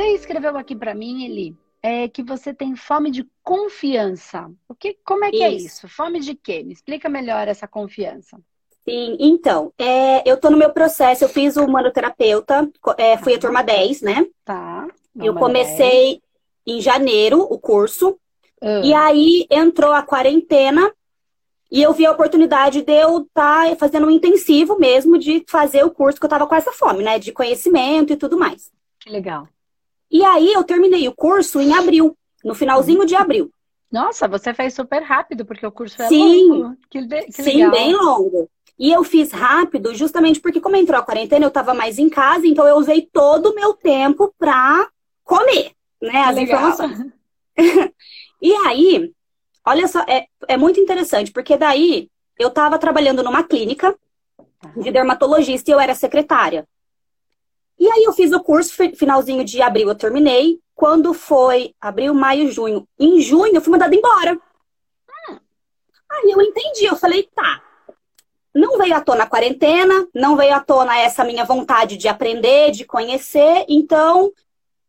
Você escreveu aqui para mim, Eli, é que você tem fome de confiança. O que, como é que é isso. é isso? Fome de quê? Me explica melhor essa confiança. Sim, então, é, eu tô no meu processo, eu fiz o manoterapeuta, é, fui a tá. turma 10, né? Tá. Eu comecei 10. em janeiro o curso, uhum. e aí entrou a quarentena, e eu vi a oportunidade de eu estar tá fazendo um intensivo mesmo de fazer o curso, que eu tava com essa fome, né? De conhecimento e tudo mais. Que legal. E aí eu terminei o curso em abril, no finalzinho de abril. Nossa, você fez super rápido, porque o curso é sim, longo. Que, que sim, legal. bem longo. E eu fiz rápido, justamente porque, como entrou a quarentena, eu estava mais em casa, então eu usei todo o meu tempo para comer, né? As legal. informações. e aí, olha só, é, é muito interessante, porque daí eu estava trabalhando numa clínica de dermatologista e eu era secretária. E aí eu fiz o curso, finalzinho de abril eu terminei. Quando foi abril, maio, junho. Em junho eu fui mandada embora. Hum. Aí eu entendi, eu falei, tá. Não veio à tona a quarentena, não veio à tona essa minha vontade de aprender, de conhecer, então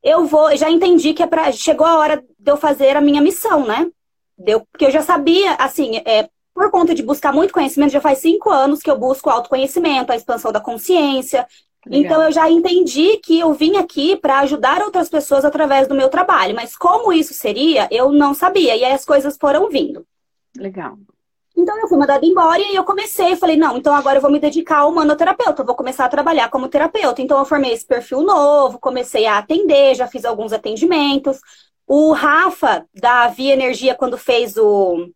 eu vou, já entendi que é pra, chegou a hora de eu fazer a minha missão, né? Deu, porque eu já sabia, assim, é, por conta de buscar muito conhecimento, já faz cinco anos que eu busco autoconhecimento, a expansão da consciência, Legal. Então eu já entendi que eu vim aqui para ajudar outras pessoas através do meu trabalho, mas como isso seria, eu não sabia. E aí as coisas foram vindo. Legal. Então eu fui mandada embora e eu comecei, falei, não, então agora eu vou me dedicar ao manoterapeuta, eu vou começar a trabalhar como terapeuta. Então eu formei esse perfil novo, comecei a atender, já fiz alguns atendimentos. O Rafa, da Via Energia, quando fez o,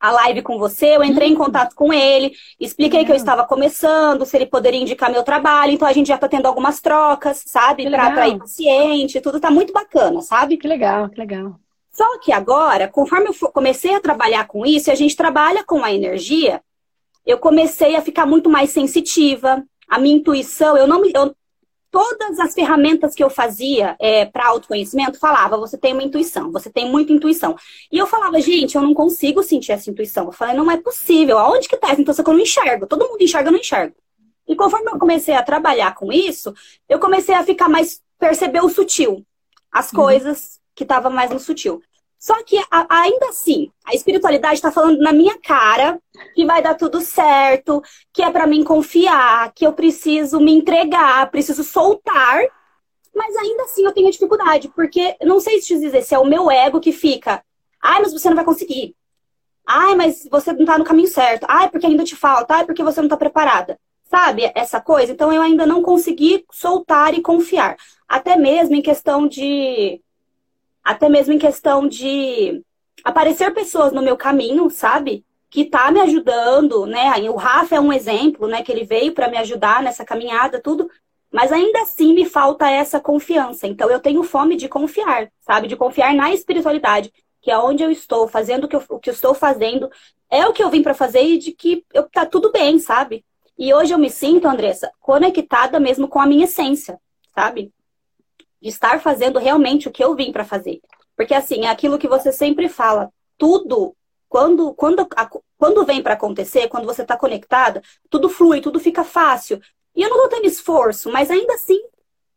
a live com você, eu entrei em uhum. contato com ele, expliquei que eu estava começando, se ele poderia indicar meu trabalho, então a gente já está tendo algumas trocas, sabe? Para atrair paciente, tudo tá muito bacana, sabe? Que legal, que legal. Só que agora, conforme eu comecei a trabalhar com isso, e a gente trabalha com a energia, eu comecei a ficar muito mais sensitiva. A minha intuição, eu não, eu, todas as ferramentas que eu fazia é, para autoconhecimento falava, você tem uma intuição, você tem muita intuição. E eu falava, gente, eu não consigo sentir essa intuição. Eu falei, não é possível. Aonde que tá essa intuição que eu não enxergo? Todo mundo enxerga, eu não enxergo. E conforme eu comecei a trabalhar com isso, eu comecei a ficar mais perceber o sutil, as uhum. coisas que estavam mais no sutil. Só que ainda assim, a espiritualidade está falando na minha cara que vai dar tudo certo, que é para mim confiar, que eu preciso me entregar, preciso soltar. Mas ainda assim eu tenho dificuldade, porque não sei te dizer se é o meu ego que fica, ai, mas você não vai conseguir. Ai, mas você não tá no caminho certo. Ai, porque ainda te falta. Ai, porque você não tá preparada. Sabe essa coisa? Então eu ainda não consegui soltar e confiar. Até mesmo em questão de até mesmo em questão de aparecer pessoas no meu caminho, sabe? Que tá me ajudando, né? O Rafa é um exemplo, né? Que ele veio para me ajudar nessa caminhada, tudo. Mas ainda assim me falta essa confiança. Então eu tenho fome de confiar, sabe? De confiar na espiritualidade, que é onde eu estou, fazendo o que eu, o que eu estou fazendo, é o que eu vim para fazer e de que eu, tá tudo bem, sabe? E hoje eu me sinto, Andressa, conectada mesmo com a minha essência, sabe? De estar fazendo realmente o que eu vim para fazer. Porque assim, é aquilo que você sempre fala, tudo quando quando quando vem para acontecer, quando você está conectada, tudo flui, tudo fica fácil. E eu não tô tendo esforço, mas ainda assim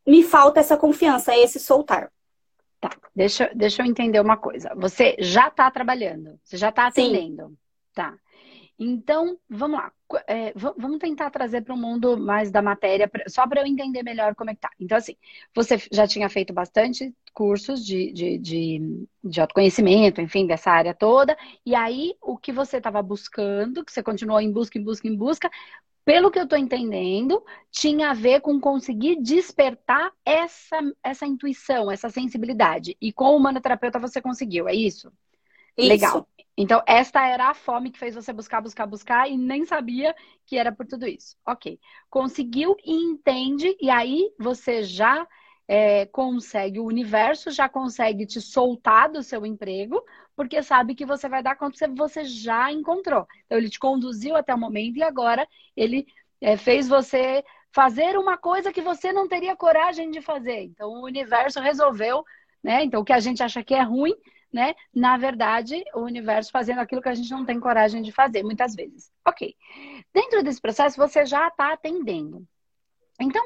me falta essa confiança, esse soltar. Tá, deixa, deixa eu entender uma coisa. Você já está trabalhando, você já está atendendo. Sim. Tá. Então, vamos lá. É, vamos tentar trazer para o mundo mais da matéria, só para eu entender melhor como é que tá. Então, assim, você já tinha feito bastante cursos de, de, de, de autoconhecimento, enfim, dessa área toda, e aí o que você estava buscando, que você continuou em busca, em busca, em busca, pelo que eu estou entendendo, tinha a ver com conseguir despertar essa, essa intuição, essa sensibilidade. E com o manoterapeuta você conseguiu, é isso? isso. Legal. Então, esta era a fome que fez você buscar, buscar, buscar e nem sabia que era por tudo isso. Ok. Conseguiu e entende, e aí você já é, consegue, o universo já consegue te soltar do seu emprego, porque sabe que você vai dar conta que você já encontrou. Então, ele te conduziu até o momento e agora ele é, fez você fazer uma coisa que você não teria coragem de fazer. Então, o universo resolveu, né? Então, o que a gente acha que é ruim né? Na verdade, o universo fazendo aquilo que a gente não tem coragem de fazer, muitas vezes. Ok. Dentro desse processo, você já está atendendo. Então,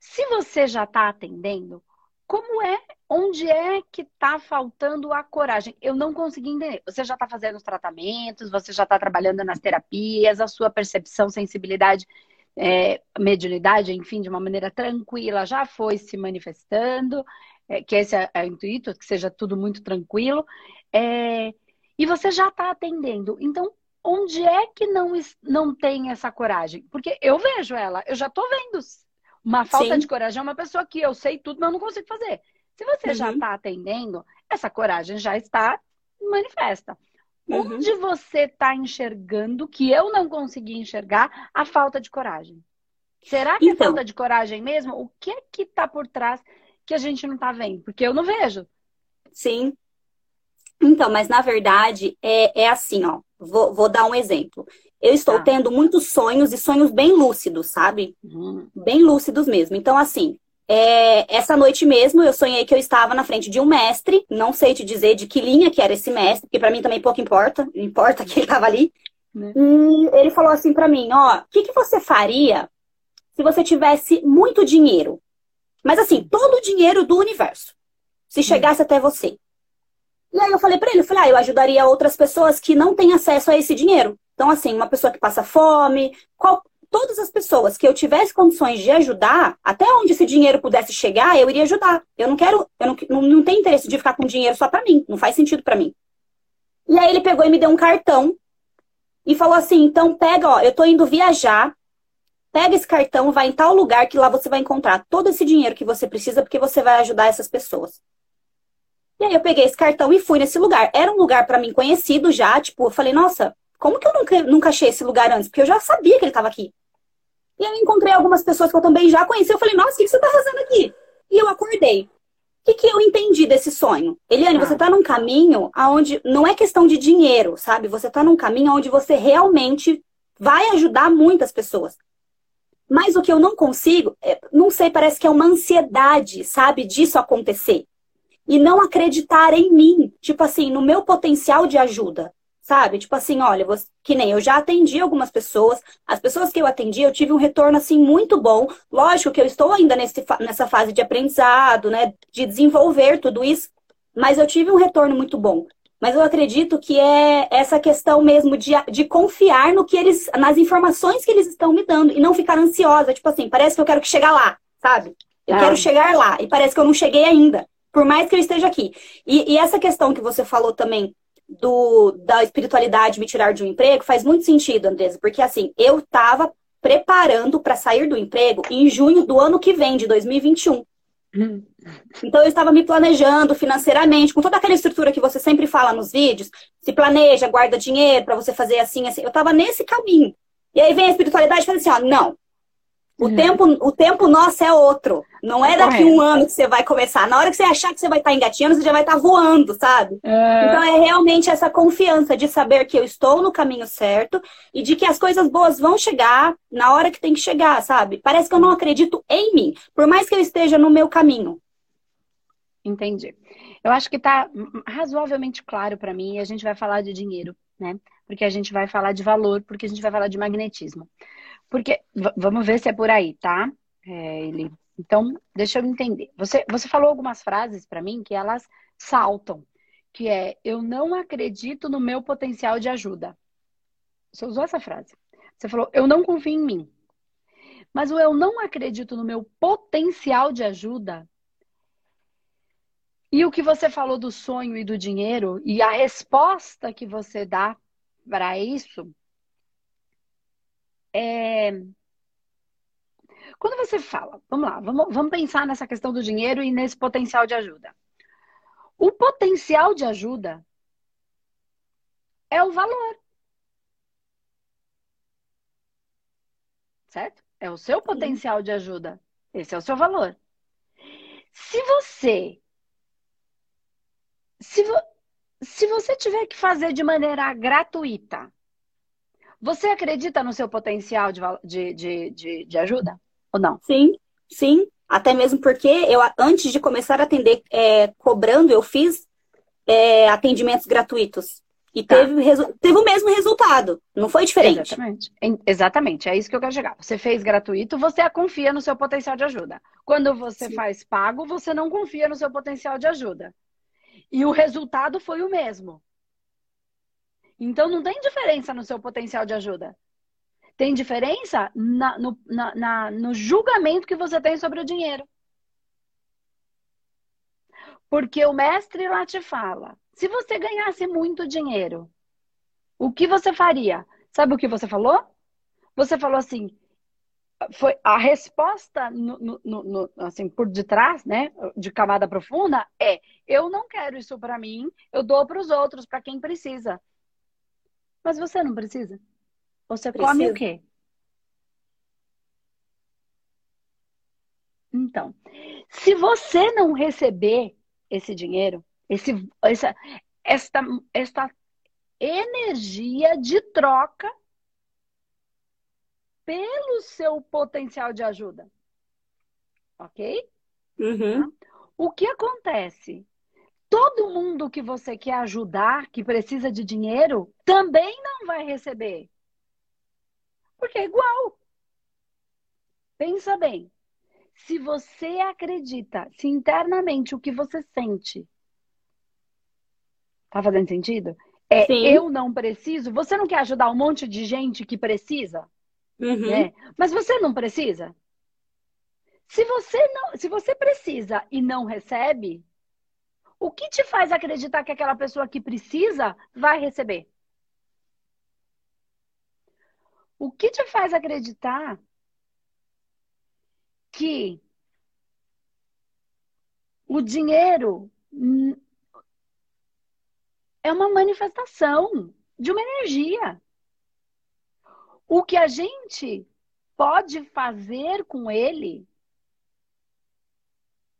se você já está atendendo, como é, onde é que está faltando a coragem? Eu não consegui entender. Você já está fazendo os tratamentos, você já está trabalhando nas terapias, a sua percepção, sensibilidade, é, mediunidade, enfim, de uma maneira tranquila, já foi se manifestando, é, que esse é, é, o intuito, que seja tudo muito tranquilo, é, e você já está atendendo. Então, onde é que não, não tem essa coragem? Porque eu vejo ela, eu já estou vendo uma falta Sim. de coragem é uma pessoa que eu sei tudo, mas eu não consigo fazer. Se você uhum. já está atendendo, essa coragem já está manifesta. Uhum. Onde você está enxergando que eu não consegui enxergar a falta de coragem? Será que é então, é falta de coragem mesmo? O que é que está por trás que a gente não está vendo? Porque eu não vejo. Sim. Então, mas na verdade é, é assim, ó. Vou, vou dar um exemplo. Eu estou tá. tendo muitos sonhos e sonhos bem lúcidos, sabe? Uhum. Bem lúcidos mesmo. Então, assim, é, essa noite mesmo eu sonhei que eu estava na frente de um mestre. Não sei te dizer de que linha que era esse mestre, porque para mim também pouco importa. Importa que ele estava ali. Né? E ele falou assim para mim: Ó, o que, que você faria se você tivesse muito dinheiro? Mas assim, todo o dinheiro do universo. Se chegasse até você. E aí eu falei para ele, eu falei, ah, eu ajudaria outras pessoas que não têm acesso a esse dinheiro. Então, assim, uma pessoa que passa fome, qual, todas as pessoas que eu tivesse condições de ajudar, até onde esse dinheiro pudesse chegar, eu iria ajudar. Eu não quero, eu não, não, não tenho interesse de ficar com dinheiro só para mim, não faz sentido para mim. E aí ele pegou e me deu um cartão e falou assim: então pega, ó, eu tô indo viajar, pega esse cartão, vai em tal lugar que lá você vai encontrar todo esse dinheiro que você precisa porque você vai ajudar essas pessoas. E aí eu peguei esse cartão e fui nesse lugar. Era um lugar para mim conhecido já, tipo, eu falei, nossa, como que eu nunca, nunca achei esse lugar antes? Porque eu já sabia que ele estava aqui. E aí eu encontrei algumas pessoas que eu também já conheci. Eu falei, nossa, o que você está fazendo aqui? E eu acordei. O que, que eu entendi desse sonho? Eliane, ah. você está num caminho onde não é questão de dinheiro, sabe? Você está num caminho onde você realmente vai ajudar muitas pessoas. Mas o que eu não consigo, é, não sei, parece que é uma ansiedade, sabe, disso acontecer. E não acreditar em mim, tipo assim, no meu potencial de ajuda sabe? Tipo assim, olha, você, que nem eu já atendi algumas pessoas, as pessoas que eu atendi, eu tive um retorno assim muito bom. Lógico que eu estou ainda nesse, nessa fase de aprendizado, né, de desenvolver tudo isso, mas eu tive um retorno muito bom. Mas eu acredito que é essa questão mesmo de, de confiar no que eles, nas informações que eles estão me dando e não ficar ansiosa, tipo assim, parece que eu quero que chegar lá, sabe? Eu ah. quero chegar lá e parece que eu não cheguei ainda, por mais que eu esteja aqui. E, e essa questão que você falou também do, da espiritualidade me tirar de um emprego faz muito sentido, Andresa, porque assim, eu estava preparando para sair do emprego em junho do ano que vem, de 2021. Então eu estava me planejando financeiramente, com toda aquela estrutura que você sempre fala nos vídeos, se planeja, guarda dinheiro para você fazer assim, assim. Eu estava nesse caminho. E aí vem a espiritualidade e fala assim, ó, não, o, uhum. tempo, o tempo nosso é outro. Não é daqui um ano que você vai começar. Na hora que você achar que você vai estar engatinhando, você já vai estar voando, sabe? É... Então é realmente essa confiança de saber que eu estou no caminho certo e de que as coisas boas vão chegar na hora que tem que chegar, sabe? Parece que eu não acredito em mim, por mais que eu esteja no meu caminho. Entendi. Eu acho que está razoavelmente claro para mim e a gente vai falar de dinheiro, né? Porque a gente vai falar de valor, porque a gente vai falar de magnetismo. Porque, vamos ver se é por aí, tá? É, ele... Então, deixa eu entender. Você, você falou algumas frases para mim que elas saltam, que é eu não acredito no meu potencial de ajuda. Você usou essa frase. Você falou eu não confio em mim. Mas o eu não acredito no meu potencial de ajuda e o que você falou do sonho e do dinheiro e a resposta que você dá para isso é... Quando você fala, vamos lá, vamos, vamos pensar nessa questão do dinheiro e nesse potencial de ajuda. O potencial de ajuda é o valor. Certo? É o seu potencial de ajuda. Esse é o seu valor. Se você. Se, vo, se você tiver que fazer de maneira gratuita você acredita no seu potencial de, de, de, de, de ajuda ou não? Sim, sim. Até mesmo porque eu, antes de começar a atender é, cobrando, eu fiz é, atendimentos gratuitos. E tá. teve, teve o mesmo resultado, não foi diferente. Exatamente. Exatamente, é isso que eu quero chegar. Você fez gratuito, você confia no seu potencial de ajuda. Quando você Sim. faz pago, você não confia no seu potencial de ajuda. E o resultado foi o mesmo. Então não tem diferença no seu potencial de ajuda. Tem diferença na, no, na, na, no julgamento que você tem sobre o dinheiro. Porque o mestre lá te fala: se você ganhasse muito dinheiro, o que você faria? Sabe o que você falou? Você falou assim: foi a resposta no, no, no, assim por detrás, né, de camada profunda é: eu não quero isso para mim, eu dou para os outros, para quem precisa. Mas você não precisa. Você Precisa. come o quê? Então, se você não receber esse dinheiro, esse, essa, esta, esta energia de troca pelo seu potencial de ajuda. Ok? Uhum. O que acontece? Todo mundo que você quer ajudar, que precisa de dinheiro, também não vai receber. Porque é igual. Pensa bem. Se você acredita, se internamente o que você sente tá fazendo sentido? É Sim. eu não preciso. Você não quer ajudar um monte de gente que precisa? Uhum. Né? Mas você não precisa? Se você não, se você precisa e não recebe, o que te faz acreditar que aquela pessoa que precisa vai receber? O que te faz acreditar que o dinheiro é uma manifestação de uma energia. O que a gente pode fazer com ele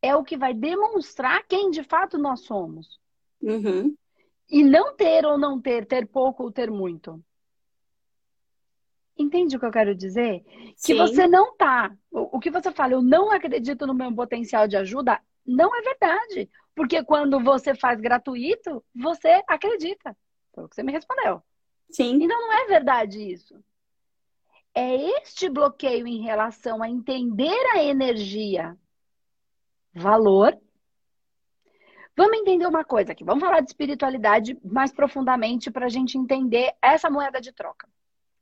é o que vai demonstrar quem de fato nós somos. Uhum. E não ter ou não ter, ter pouco ou ter muito. Entende o que eu quero dizer? Sim. Que você não tá. O, que você fala, eu não acredito no meu potencial de ajuda, não é verdade. Porque quando você faz gratuito, você acredita. Foi o que você me respondeu. Sim. Então não é verdade isso. É este bloqueio em relação a entender a energia, valor. Vamos entender uma coisa aqui. Vamos falar de espiritualidade mais profundamente para a gente entender essa moeda de troca.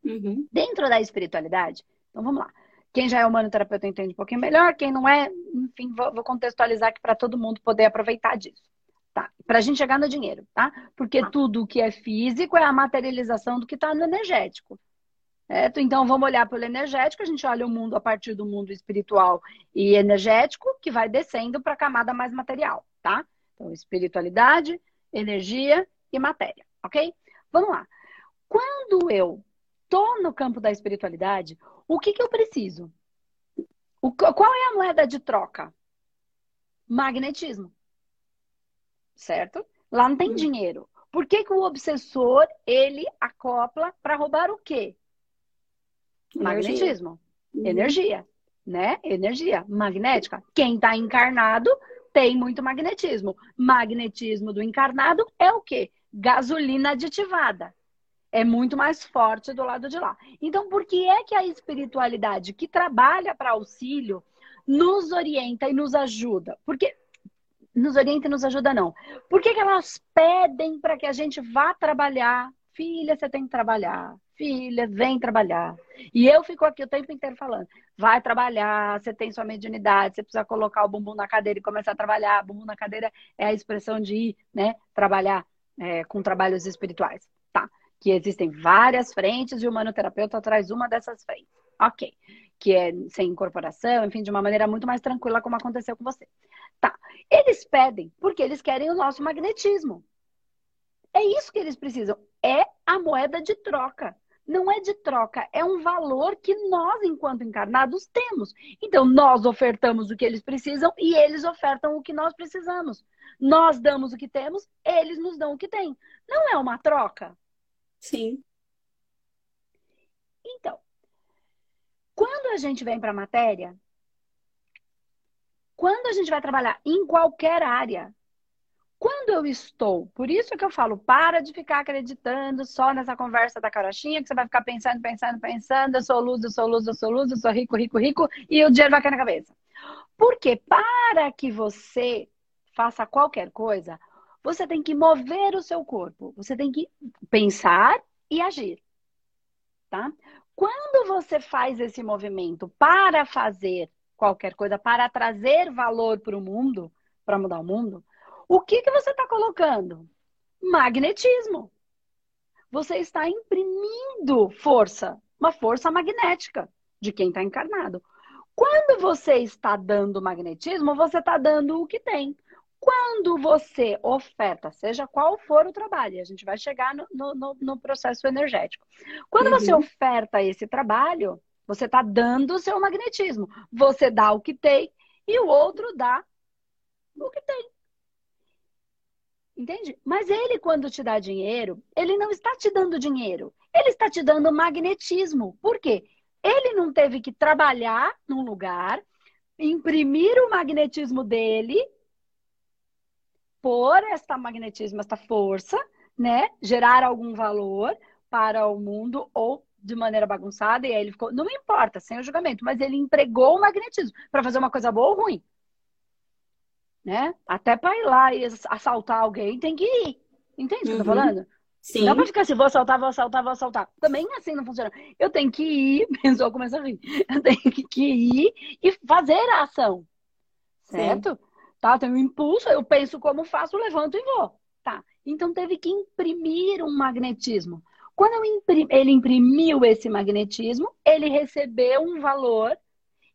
Uhum. Dentro da espiritualidade, então vamos lá. Quem já é humano-terapeuta entende um pouquinho melhor, quem não é, enfim, vou, vou contextualizar aqui para todo mundo poder aproveitar disso. Tá? Para a gente chegar no dinheiro, tá? Porque tá. tudo que é físico é a materialização do que está no energético. Certo? Então vamos olhar pelo energético, a gente olha o mundo a partir do mundo espiritual e energético, que vai descendo para a camada mais material, tá? Então, espiritualidade, energia e matéria, ok? Vamos lá. Quando eu tô no campo da espiritualidade, o que, que eu preciso? O, qual é a moeda de troca? Magnetismo. Certo? Lá não tem uhum. dinheiro. Por que, que o obsessor, ele acopla para roubar o quê? Magnetismo. Uhum. Energia. Né? Energia magnética. Quem está encarnado tem muito magnetismo. Magnetismo do encarnado é o quê? Gasolina aditivada é muito mais forte do lado de lá. Então, por que é que a espiritualidade que trabalha para auxílio nos orienta e nos ajuda? Porque nos orienta e nos ajuda não. Por que, que elas pedem para que a gente vá trabalhar? Filha, você tem que trabalhar. Filha, vem trabalhar. E eu fico aqui o tempo inteiro falando: vai trabalhar, você tem sua mediunidade, você precisa colocar o bumbum na cadeira e começar a trabalhar. Bumbum na cadeira é a expressão de ir, né, trabalhar é, com trabalhos espirituais que existem várias frentes e o manoterapeuta traz uma dessas frentes. Ok. Que é sem incorporação, enfim, de uma maneira muito mais tranquila, como aconteceu com você. Tá. Eles pedem porque eles querem o nosso magnetismo. É isso que eles precisam. É a moeda de troca. Não é de troca, é um valor que nós, enquanto encarnados, temos. Então, nós ofertamos o que eles precisam e eles ofertam o que nós precisamos. Nós damos o que temos, eles nos dão o que têm. Não é uma troca? Sim. Então, quando a gente vem para a matéria, quando a gente vai trabalhar em qualquer área, quando eu estou, por isso que eu falo, para de ficar acreditando só nessa conversa da carochinha, que você vai ficar pensando, pensando, pensando, eu sou luz, eu sou luz, eu sou luz, eu sou rico, rico, rico, e o dinheiro vai cair na cabeça. Porque para que você faça qualquer coisa, você tem que mover o seu corpo, você tem que pensar e agir, tá? Quando você faz esse movimento para fazer qualquer coisa, para trazer valor para o mundo, para mudar o mundo, o que, que você está colocando? Magnetismo. Você está imprimindo força, uma força magnética de quem está encarnado. Quando você está dando magnetismo, você está dando o que tem. Quando você oferta, seja qual for o trabalho, a gente vai chegar no, no, no processo energético. Quando uhum. você oferta esse trabalho, você está dando o seu magnetismo. Você dá o que tem e o outro dá o que tem. Entende? Mas ele, quando te dá dinheiro, ele não está te dando dinheiro. Ele está te dando magnetismo. Por quê? Ele não teve que trabalhar num lugar, imprimir o magnetismo dele, por esta magnetismo, esta força, né? Gerar algum valor para o mundo ou de maneira bagunçada, e aí ele ficou. Não importa, sem o julgamento, mas ele empregou o magnetismo para fazer uma coisa boa ou ruim né? Até para ir lá e assaltar alguém tem que ir. Entende o que eu tô uhum. falando? Sim. Não pra ficar assim, vou assaltar, vou assaltar, vou assaltar. Também assim não funciona. Eu tenho que ir, pensou, começa a rir. Eu tenho que ir e fazer a ação. Certo? Sim. Tá? Tenho um impulso, eu penso como faço, levanto e vou. Tá. Então teve que imprimir um magnetismo. Quando imprim... ele imprimiu esse magnetismo, ele recebeu um valor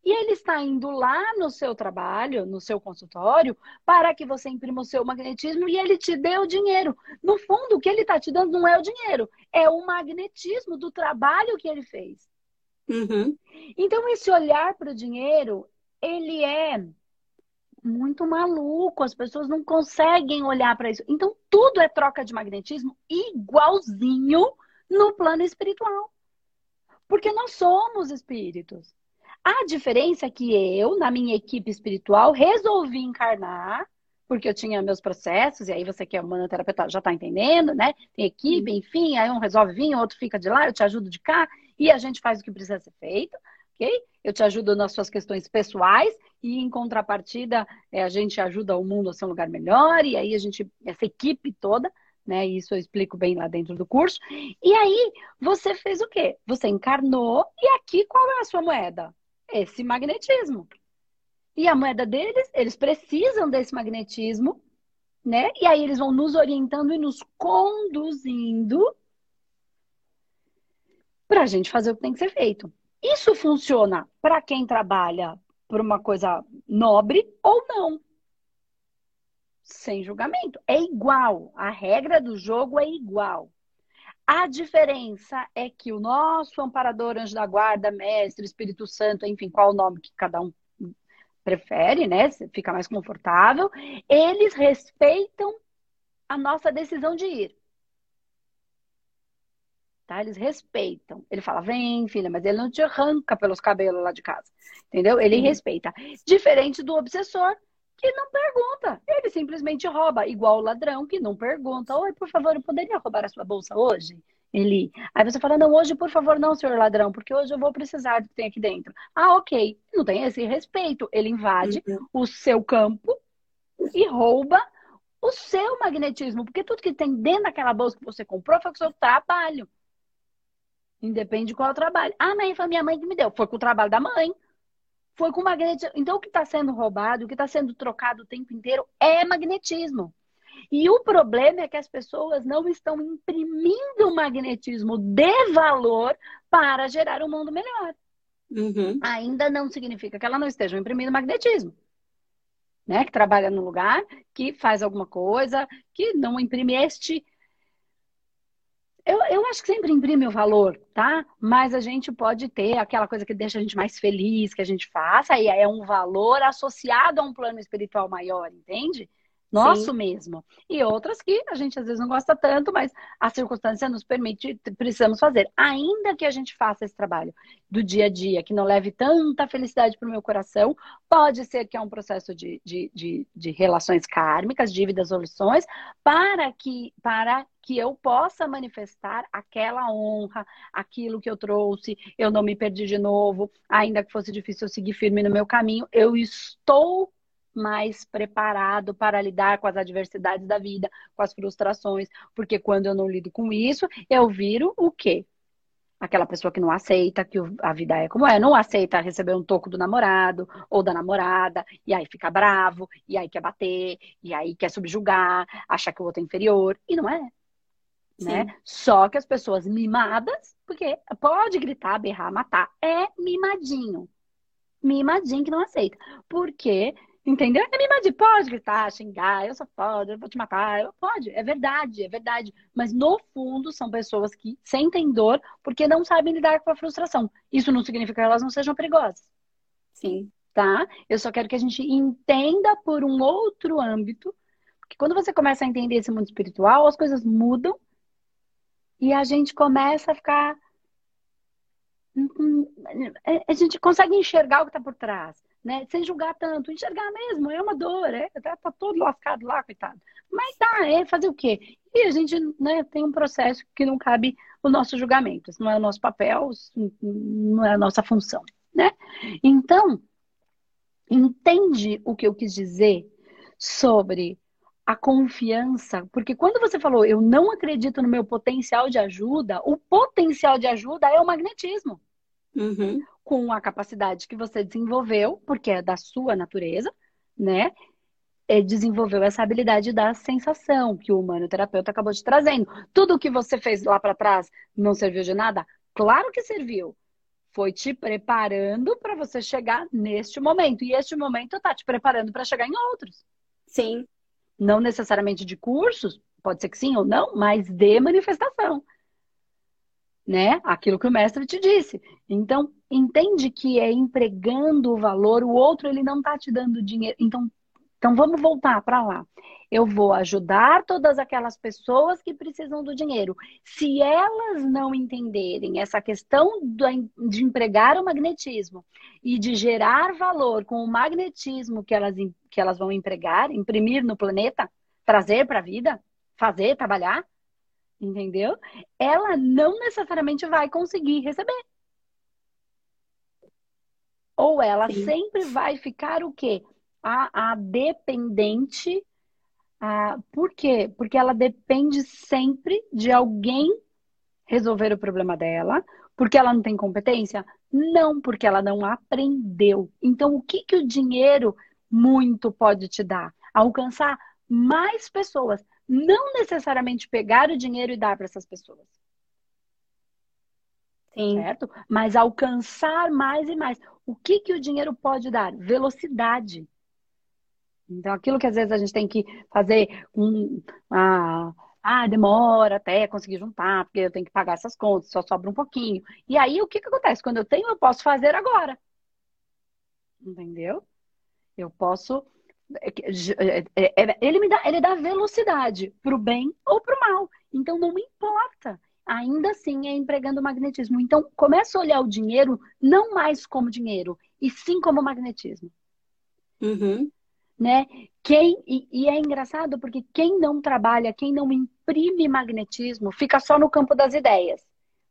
e ele está indo lá no seu trabalho, no seu consultório, para que você imprima o seu magnetismo e ele te dê o dinheiro. No fundo, o que ele está te dando não é o dinheiro, é o magnetismo do trabalho que ele fez. Uhum. Então, esse olhar para o dinheiro, ele é muito maluco, as pessoas não conseguem olhar para isso. Então, tudo é troca de magnetismo igualzinho no plano espiritual. Porque nós somos espíritos. A diferença é que eu, na minha equipe espiritual, resolvi encarnar, porque eu tinha meus processos, e aí você que é humanoterapeuta já está entendendo, né? Tem equipe, enfim, aí um resolve vir, outro fica de lá, eu te ajudo de cá, e a gente faz o que precisa ser feito, ok? Eu te ajudo nas suas questões pessoais, e em contrapartida, é, a gente ajuda o mundo a ser um lugar melhor, e aí a gente, essa equipe toda, né? Isso eu explico bem lá dentro do curso. E aí, você fez o quê? Você encarnou, e aqui qual é a sua moeda? Esse magnetismo. E a moeda deles, eles precisam desse magnetismo, né? E aí eles vão nos orientando e nos conduzindo para a gente fazer o que tem que ser feito. Isso funciona para quem trabalha por uma coisa nobre ou não. Sem julgamento. É igual. A regra do jogo é igual. A diferença é que o nosso amparador, anjo da guarda, mestre, Espírito Santo, enfim, qual o nome que cada um prefere, né? Fica mais confortável. Eles respeitam a nossa decisão de ir. Tá? Eles respeitam. Ele fala, vem, filha, mas ele não te arranca pelos cabelos lá de casa. Entendeu? Ele respeita. Diferente do obsessor, que não pergunta. Ele simplesmente rouba, igual o ladrão que não pergunta. Oi, por favor, eu poderia roubar a sua bolsa hoje? Ele. Aí você fala, não, hoje, por favor, não, senhor ladrão, porque hoje eu vou precisar do que tem aqui dentro. Ah, ok. Não tem esse respeito. Ele invade uhum. o seu campo e rouba o seu magnetismo, porque tudo que tem dentro daquela bolsa que você comprou foi com o seu trabalho. Independe de qual o trabalho. Ah, mas foi minha mãe que me deu. Foi com o trabalho da mãe foi com magnetismo. Então, o que está sendo roubado, o que está sendo trocado o tempo inteiro é magnetismo. E o problema é que as pessoas não estão imprimindo magnetismo de valor para gerar um mundo melhor. Uhum. Ainda não significa que ela não esteja imprimindo magnetismo. Né? Que trabalha no lugar, que faz alguma coisa, que não imprime este eu, eu acho que sempre imprime o valor, tá? Mas a gente pode ter aquela coisa que deixa a gente mais feliz, que a gente faça, e é um valor associado a um plano espiritual maior, entende? Nosso Sim. mesmo. E outras que a gente às vezes não gosta tanto, mas a circunstância nos permite, precisamos fazer. Ainda que a gente faça esse trabalho do dia a dia, que não leve tanta felicidade para o meu coração, pode ser que é um processo de, de, de, de relações kármicas, dívidas, soluções, para que, para que eu possa manifestar aquela honra, aquilo que eu trouxe, eu não me perdi de novo, ainda que fosse difícil eu seguir firme no meu caminho, eu estou mais preparado para lidar com as adversidades da vida, com as frustrações, porque quando eu não lido com isso, eu viro o quê? Aquela pessoa que não aceita que a vida é como é, não aceita receber um toco do namorado ou da namorada, e aí fica bravo, e aí quer bater, e aí quer subjugar, achar que o outro é inferior, e não é. Né? Só que as pessoas mimadas, porque pode gritar, berrar, matar, é mimadinho. Mimadinho que não aceita. Porque Entendeu? É mimade, pode gritar, xingar, eu sou foda, eu vou te matar. Pode, é verdade, é verdade. Mas no fundo são pessoas que sentem dor porque não sabem lidar com a frustração. Isso não significa que elas não sejam perigosas. Sim. Tá? Eu só quero que a gente entenda por um outro âmbito. Porque quando você começa a entender esse mundo espiritual, as coisas mudam e a gente começa a ficar. Hum, hum, a gente consegue enxergar o que está por trás né? Sem julgar tanto, enxergar mesmo, é uma dor, é, tá, tá todo lascado lá, coitado. Mas tá, é fazer o quê? E a gente né, tem um processo que não cabe o nosso julgamento, isso não é o nosso papel, não é a nossa função, né? Então, entende o que eu quis dizer sobre a confiança, porque quando você falou eu não acredito no meu potencial de ajuda, o potencial de ajuda é o magnetismo. Uhum com a capacidade que você desenvolveu, porque é da sua natureza, né? É, desenvolveu essa habilidade da sensação que o humanoterapeuta acabou te trazendo. Tudo o que você fez lá para trás não serviu de nada? Claro que serviu. Foi te preparando para você chegar neste momento. E este momento está te preparando para chegar em outros. Sim. Não necessariamente de cursos, pode ser que sim ou não, mas de manifestação né? Aquilo que o mestre te disse. Então, entende que é empregando o valor, o outro ele não está te dando dinheiro. Então, então vamos voltar para lá. Eu vou ajudar todas aquelas pessoas que precisam do dinheiro. Se elas não entenderem essa questão de empregar o magnetismo e de gerar valor com o magnetismo que elas, que elas vão empregar, imprimir no planeta, trazer para a vida, fazer, trabalhar, entendeu? Ela não necessariamente vai conseguir receber. Ou ela Sim. sempre vai ficar o quê? A, a dependente. A, por quê? Porque ela depende sempre de alguém resolver o problema dela. Porque ela não tem competência? Não, porque ela não aprendeu. Então, o que, que o dinheiro muito pode te dar? Alcançar mais pessoas não necessariamente pegar o dinheiro e dar para essas pessoas. Sim. Certo? Mas alcançar mais e mais. O que, que o dinheiro pode dar? Velocidade. Então, aquilo que às vezes a gente tem que fazer um. Ah, ah, demora até conseguir juntar, porque eu tenho que pagar essas contas, só sobra um pouquinho. E aí, o que, que acontece? Quando eu tenho, eu posso fazer agora. Entendeu? Eu posso ele me dá, ele dá velocidade para o bem ou para o mal. Então não me importa. Ainda assim é empregando magnetismo. Então começa a olhar o dinheiro não mais como dinheiro, e sim como magnetismo. Uhum. Né? Quem, e, e é engraçado porque quem não trabalha, quem não imprime magnetismo, fica só no campo das ideias.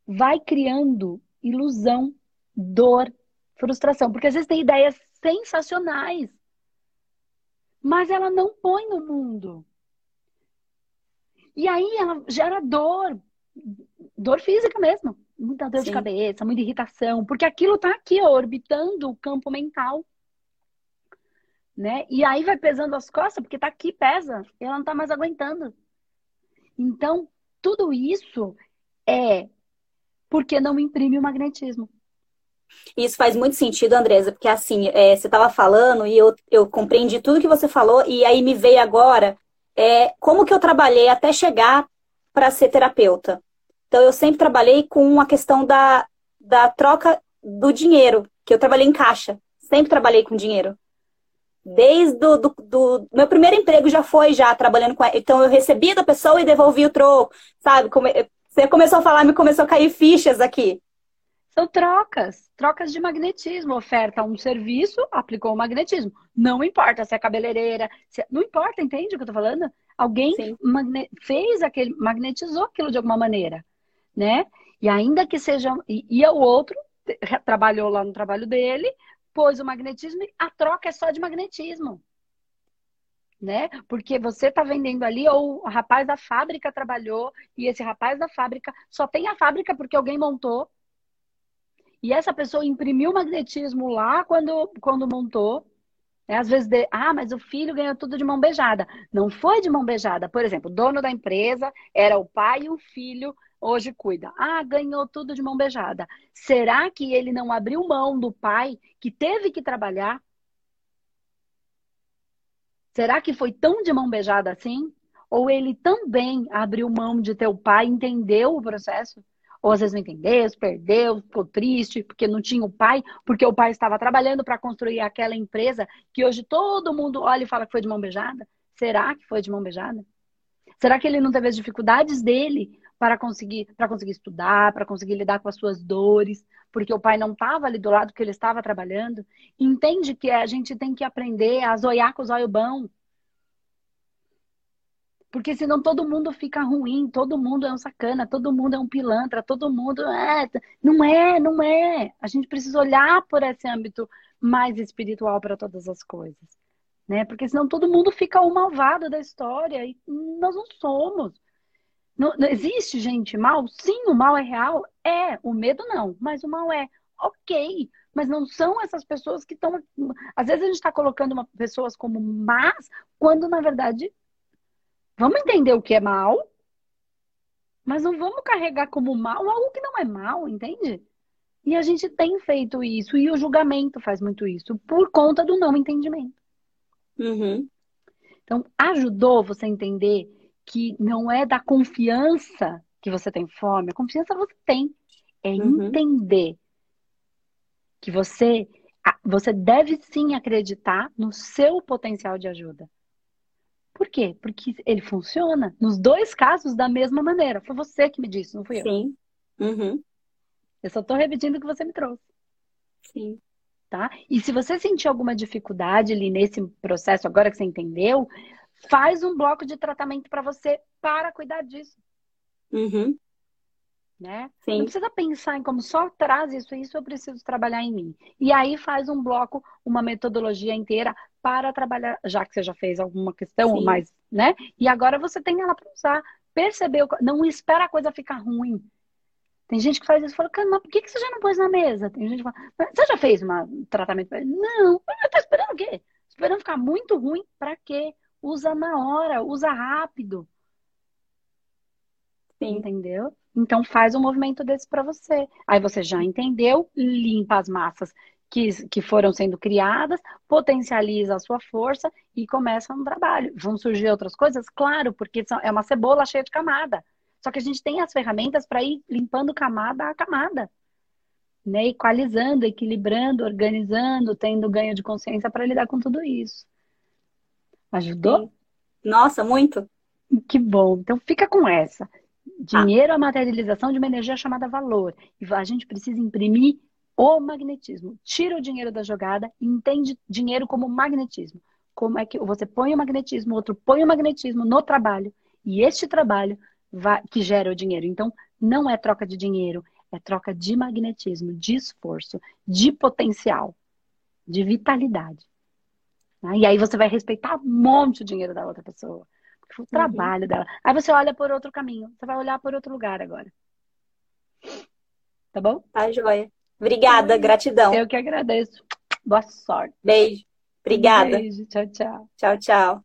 Vai criando ilusão, dor, frustração. Porque às vezes tem ideias sensacionais mas ela não põe no mundo. E aí ela gera dor, dor física mesmo, muita dor Sim. de cabeça, muita irritação, porque aquilo está aqui, ó, orbitando o campo mental. Né? E aí vai pesando as costas, porque está aqui, pesa, e ela não está mais aguentando. Então, tudo isso é porque não imprime o magnetismo. Isso faz muito sentido, Andresa, porque assim, é, você estava falando e eu, eu compreendi tudo que você falou, e aí me veio agora é, como que eu trabalhei até chegar para ser terapeuta. Então, eu sempre trabalhei com a questão da, da troca do dinheiro, que eu trabalhei em caixa, sempre trabalhei com dinheiro. Desde do, do, do, meu primeiro emprego já foi já trabalhando com então eu recebia da pessoa e devolvia o troco, sabe? Você começou a falar, me começou a cair fichas aqui. São trocas, trocas de magnetismo. Oferta um serviço, aplicou o magnetismo. Não importa se é cabeleireira, se... É, não importa, entende o que eu tô falando? Alguém magne... fez aquele, magnetizou aquilo de alguma maneira, né? E ainda que seja. E, o outro trabalhou lá no trabalho dele, pôs o magnetismo e a troca é só de magnetismo. Né? Porque você está vendendo ali, ou o rapaz da fábrica trabalhou, e esse rapaz da fábrica só tem a fábrica porque alguém montou. E essa pessoa imprimiu magnetismo lá quando, quando montou. É, às vezes, de, ah, mas o filho ganhou tudo de mão beijada. Não foi de mão beijada. Por exemplo, dono da empresa era o pai e o filho hoje cuida. Ah, ganhou tudo de mão beijada. Será que ele não abriu mão do pai que teve que trabalhar? Será que foi tão de mão beijada assim? Ou ele também abriu mão de teu pai, entendeu o processo? Ou às vezes não entendeu, perdeu, ficou triste porque não tinha o pai, porque o pai estava trabalhando para construir aquela empresa que hoje todo mundo olha e fala que foi de mão beijada? Será que foi de mão beijada? Será que ele não teve as dificuldades dele para conseguir, para conseguir estudar, para conseguir lidar com as suas dores, porque o pai não estava ali do lado que ele estava trabalhando. Entende que a gente tem que aprender a zoiar com os olhos bons. Porque senão todo mundo fica ruim, todo mundo é um sacana, todo mundo é um pilantra, todo mundo é. Não é, não é. A gente precisa olhar por esse âmbito mais espiritual para todas as coisas. Né? Porque senão todo mundo fica o malvado da história e nós não somos. Não, não, existe gente mal? Sim, o mal é real. É, o medo não, mas o mal é. Ok, mas não são essas pessoas que estão. Às vezes a gente está colocando uma, pessoas como más, quando na verdade. Vamos entender o que é mal, mas não vamos carregar como mal algo que não é mal, entende? E a gente tem feito isso, e o julgamento faz muito isso, por conta do não entendimento. Uhum. Então, ajudou você a entender que não é da confiança que você tem fome, a confiança você tem. É uhum. entender que você, você deve sim acreditar no seu potencial de ajuda. Por quê? Porque ele funciona nos dois casos da mesma maneira. Foi você que me disse, não fui eu. Sim. Uhum. Eu só estou repetindo o que você me trouxe. Sim. Tá? E se você sentir alguma dificuldade ali nesse processo, agora que você entendeu, faz um bloco de tratamento para você para cuidar disso. Uhum. Né? Sim. Não precisa pensar em como só traz isso, isso eu preciso trabalhar em mim. E aí faz um bloco, uma metodologia inteira para trabalhar, já que você já fez alguma questão, Sim. mas, né? E agora você tem ela para usar. Percebeu, não espera a coisa ficar ruim. Tem gente que faz isso e fala, mas por que, que você já não pôs na mesa? Tem gente que fala, você já fez um tratamento? Não, eu tô esperando o quê? Esperando ficar muito ruim, para quê? usa na hora, usa rápido. Sim. Entendeu? Então faz um movimento desse para você. Aí você já entendeu, limpa as massas que, que foram sendo criadas, potencializa a sua força e começa um trabalho. Vão surgir outras coisas? Claro, porque é uma cebola cheia de camada. Só que a gente tem as ferramentas para ir limpando camada a camada. Né? Equalizando, equilibrando, organizando, tendo ganho de consciência para lidar com tudo isso. Ajudou? Nossa, muito. Que bom. Então fica com essa. Dinheiro ah. é a materialização de uma energia chamada valor. E a gente precisa imprimir o magnetismo. Tira o dinheiro da jogada e entende dinheiro como magnetismo. Como é que você põe o magnetismo, outro põe o magnetismo no trabalho. E este trabalho vai, que gera o dinheiro. Então, não é troca de dinheiro, é troca de magnetismo, de esforço, de potencial, de vitalidade. Né? E aí você vai respeitar um monte o dinheiro da outra pessoa. O uhum. trabalho dela. Aí você olha por outro caminho. Você vai olhar por outro lugar agora. Tá bom? Tá, joia. Obrigada, gratidão. Eu que agradeço. Boa sorte. Beijo. Obrigada. Beijo. Tchau, tchau. Tchau, tchau.